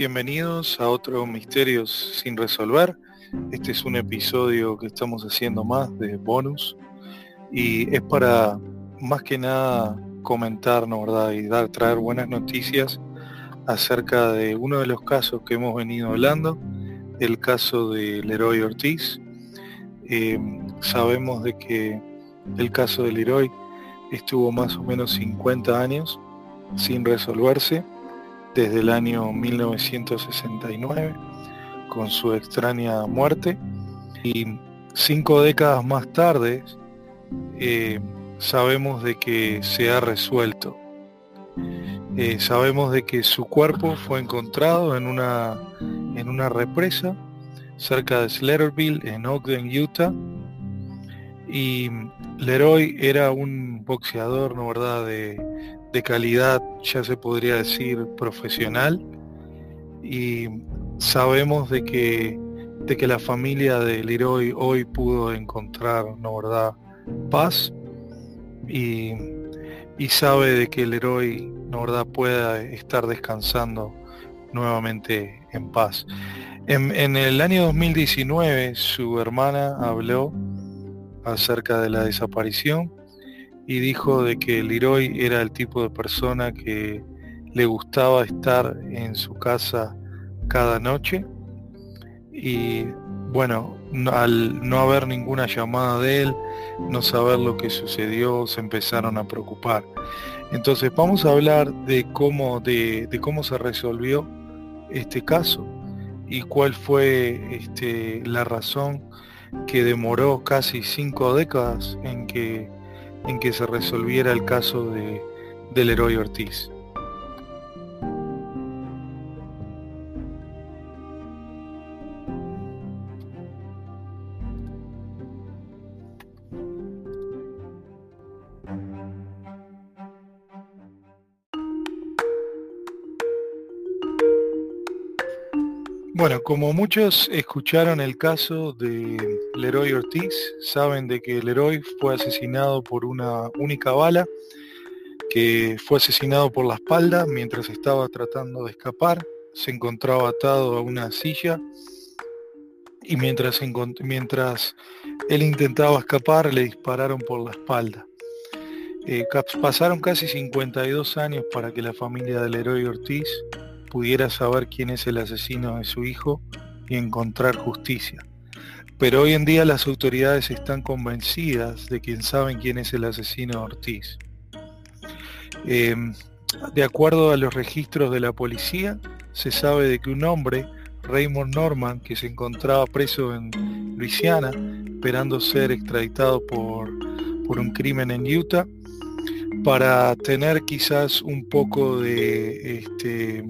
bienvenidos a otro Misterios sin resolver. Este es un episodio que estamos haciendo más de bonus y es para más que nada comentar, ¿no verdad? Y dar, traer buenas noticias acerca de uno de los casos que hemos venido hablando, el caso de Leroy Ortiz. Eh, sabemos de que el caso de Leroy estuvo más o menos 50 años sin resolverse desde el año 1969 con su extraña muerte y cinco décadas más tarde eh, sabemos de que se ha resuelto. Eh, sabemos de que su cuerpo fue encontrado en una, en una represa cerca de Slaterville en Ogden, Utah. Y Leroy era un boxeador, ¿no verdad?, de, de calidad, ya se podría decir, profesional. Y sabemos de que, de que la familia de Leroy hoy pudo encontrar, ¿no verdad?, paz. Y, y sabe de que Leroy, ¿no verdad?, pueda estar descansando nuevamente en paz. En, en, el año 2019 su hermana habló acerca de la desaparición y dijo de que Leroy era el tipo de persona que le gustaba estar en su casa cada noche y bueno, al no haber ninguna llamada de él, no saber lo que sucedió, se empezaron a preocupar. Entonces vamos a hablar de cómo, de, de cómo se resolvió este caso y cuál fue este, la razón que demoró casi cinco décadas en que en que se resolviera el caso de, del héroe Ortiz. Bueno, como muchos escucharon el caso de Leroy Ortiz, saben de que Leroy fue asesinado por una única bala, que fue asesinado por la espalda mientras estaba tratando de escapar, se encontraba atado a una silla y mientras, él intentaba escapar le dispararon por la espalda. Eh, pasaron casi 52 años para que la familia de Leroy Ortiz pudiera saber quién es el asesino de su hijo y encontrar justicia. Pero hoy en día las autoridades están convencidas de quien saben quién es el asesino de Ortiz. Eh, de acuerdo a los registros de la policía, se sabe de que un hombre, Raymond Norman, que se encontraba preso en Luisiana, esperando ser extraditado por, por un crimen en Utah, para tener quizás un poco de este,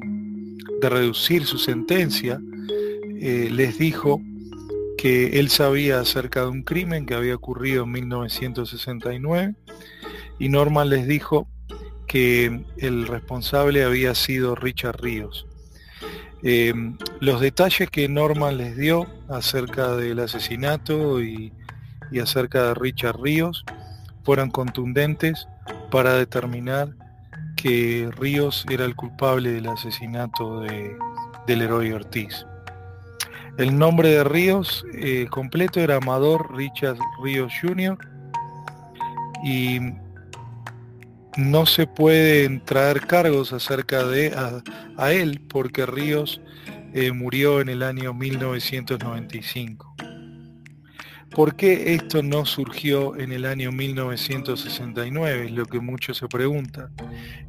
de reducir su sentencia, eh, les dijo que él sabía acerca de un crimen que había ocurrido en 1969 y Norman les dijo que el responsable había sido Richard Ríos. Eh, los detalles que Norman les dio acerca del asesinato y, y acerca de Richard Ríos fueron contundentes para determinar que Ríos era el culpable del asesinato de, del héroe Ortiz. El nombre de Ríos eh, completo era Amador Richard Ríos Jr. y no se pueden traer cargos acerca de a, él porque Ríos eh, murió en el año 1995. ¿Por qué esto no surgió en el año 1969? Es lo que muchos se preguntan.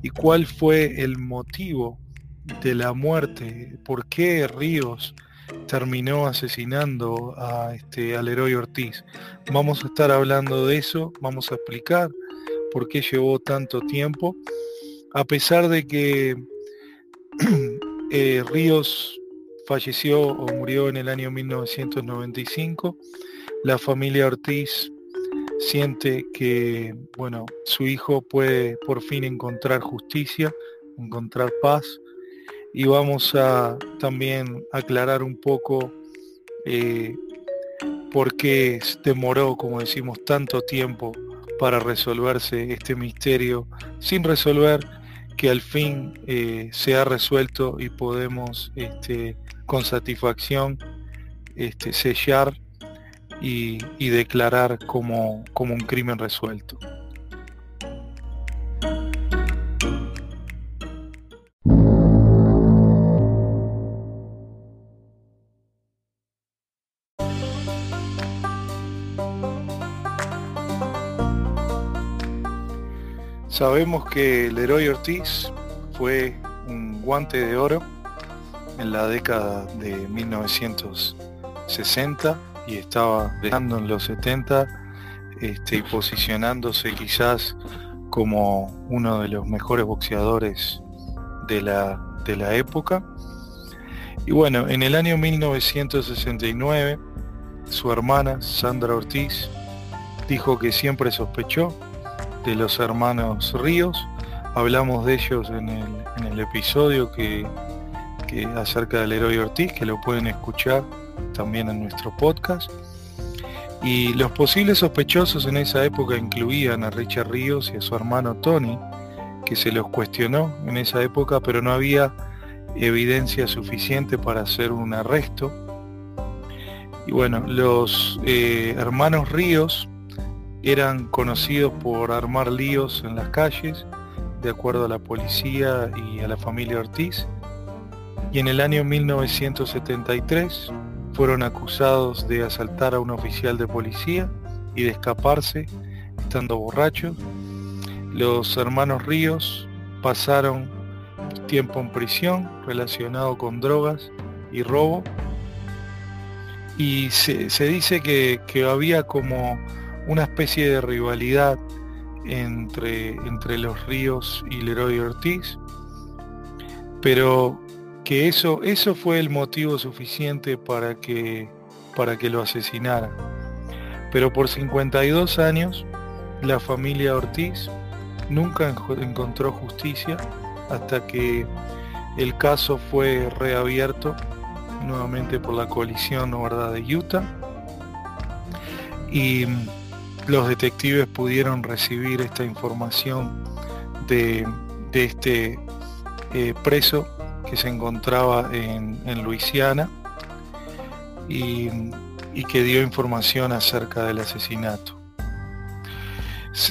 ¿Y cuál fue el motivo de la muerte? ¿Por qué Ríos terminó asesinando a este, al héroe Ortiz? Vamos a estar hablando de eso, vamos a explicar por qué llevó tanto tiempo. A pesar de que eh, Ríos falleció o murió en el año 1995, la familia Ortiz siente que, bueno, su hijo puede por fin encontrar justicia, encontrar paz. Y vamos a también aclarar un poco eh, por qué demoró, como decimos, tanto tiempo para resolverse este misterio sin resolver que al fin eh, se ha resuelto y podemos este, con satisfacción este, sellar y, declarar como, como un crimen resuelto. Sabemos que Leroy Ortiz fue un guante de oro en la década de 1960 y estaba dejando en los 70 este, y posicionándose quizás como uno de los mejores boxeadores de la, de la época. Y bueno, en el año 1969, su hermana, Sandra Ortiz, dijo que siempre sospechó de los hermanos Ríos. Hablamos de ellos en el, episodio que, que, acerca del héroe Ortiz, que lo pueden escuchar también en nuestro podcast. Y los posibles sospechosos en esa época incluían a Richard Ríos y a su hermano Tony, que se los cuestionó en esa época, pero no había evidencia suficiente para hacer un arresto. Y bueno, los eh, hermanos Ríos eran conocidos por armar líos en las calles, de acuerdo a la policía y a la familia Ortiz, y en el año 1973 fueron acusados de asaltar a un oficial de policía y de escaparse estando borrachos. Los hermanos Ríos pasaron tiempo en prisión relacionado con drogas y robo. Y se, dice que, que había como una especie de rivalidad entre, entre los Ríos y Leroy Ortiz, pero que eso, eso fue el motivo suficiente para que, para que lo asesinara. Pero por 52 años, la familia Ortiz nunca encontró justicia hasta que el caso fue reabierto nuevamente por la coalición ¿verdad? de Utah. Y los detectives pudieron recibir esta información de, este eh, preso que se encontraba en, Luisiana y, que dio información acerca del asesinato.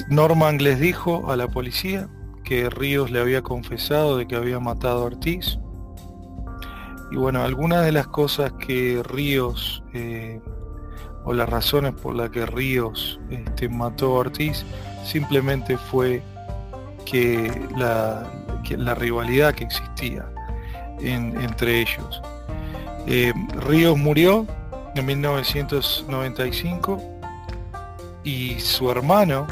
Norman les dijo a la policía que Ríos le había confesado de que había matado a Ortiz. Y bueno, algunas de las cosas que Ríos eh, o las razones por las que Ríos este, mató a Ortiz simplemente fue que la, rivalidad que existía entre ellos. Eh, Ríos murió en 1995 y su hermano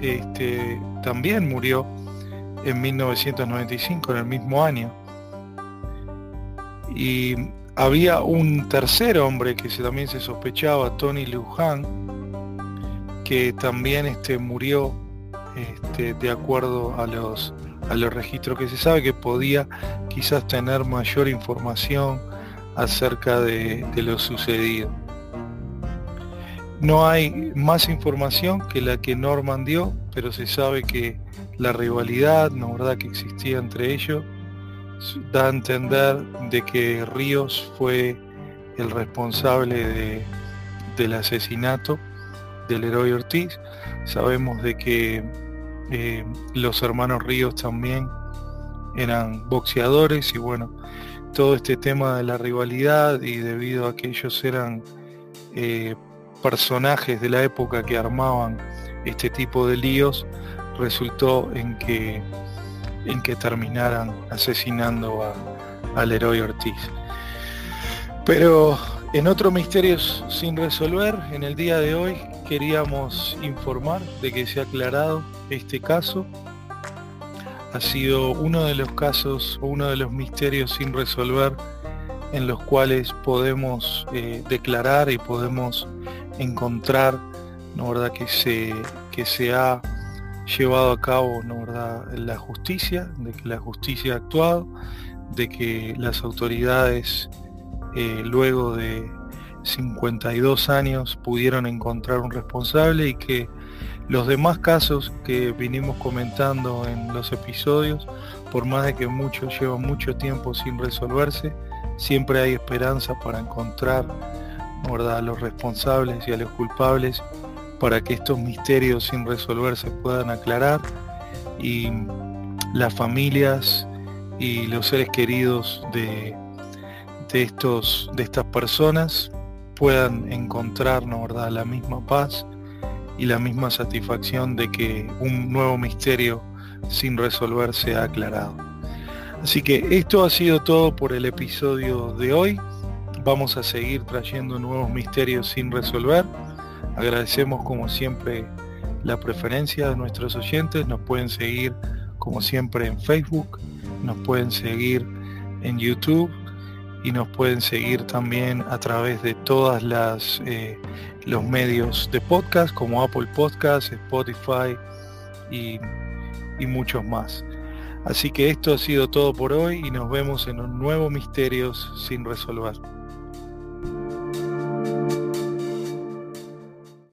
este, también murió en 1995, en el mismo año. Y había un tercer hombre que se, también se sospechaba, Tony Luján, que también este, murió este, de acuerdo a los, a los registros que se sabe que podía quizás tener mayor información acerca de, lo sucedido. No hay más información que la que Norman dio, pero se sabe que la rivalidad, ¿no verdad?, que existía entre ellos, da a entender de que Ríos fue el responsable del asesinato del héroe Ortiz. Sabemos de que eh, los hermanos Ríos también eran boxeadores y bueno, todo este tema de la rivalidad y debido a que ellos eran eh, personajes de la época que armaban este tipo de líos, resultó en que en que terminaran asesinando al héroe Ortiz. Pero en otro misterio sin resolver, en el día de hoy queríamos informar de que se ha aclarado este caso. Ha sido uno de los casos o uno de los misterios sin resolver en los cuales podemos eh, declarar y podemos encontrar ¿no, verdad? Que, se, que se ha llevado a cabo ¿no, ¿verdad? la justicia, de que la justicia ha actuado, de que las autoridades eh, luego de 52 años pudieron encontrar un responsable y que Los demás casos que vinimos comentando en los episodios, por más de que muchos llevan mucho tiempo sin resolverse, siempre hay esperanza para encontrar a los responsables y a los culpables para que estos misterios sin resolverse puedan aclarar y las familias y los seres queridos de, de, estos, de estas personas puedan encontrar ¿verdad? la misma paz y la misma satisfacción de que un nuevo misterio sin resolver se ha aclarado. Así que esto ha sido todo por el episodio de hoy. Vamos a seguir trayendo nuevos misterios sin resolver. Agradecemos como siempre la preferencia de nuestros oyentes. Nos pueden seguir como siempre en Facebook, nos pueden seguir en YouTube y nos pueden seguir también a través de todas las eh, los medios de podcast como Apple Podcasts, Spotify y, y muchos más. Así que esto ha sido todo por hoy y nos vemos en un nuevo Misterios sin resolver.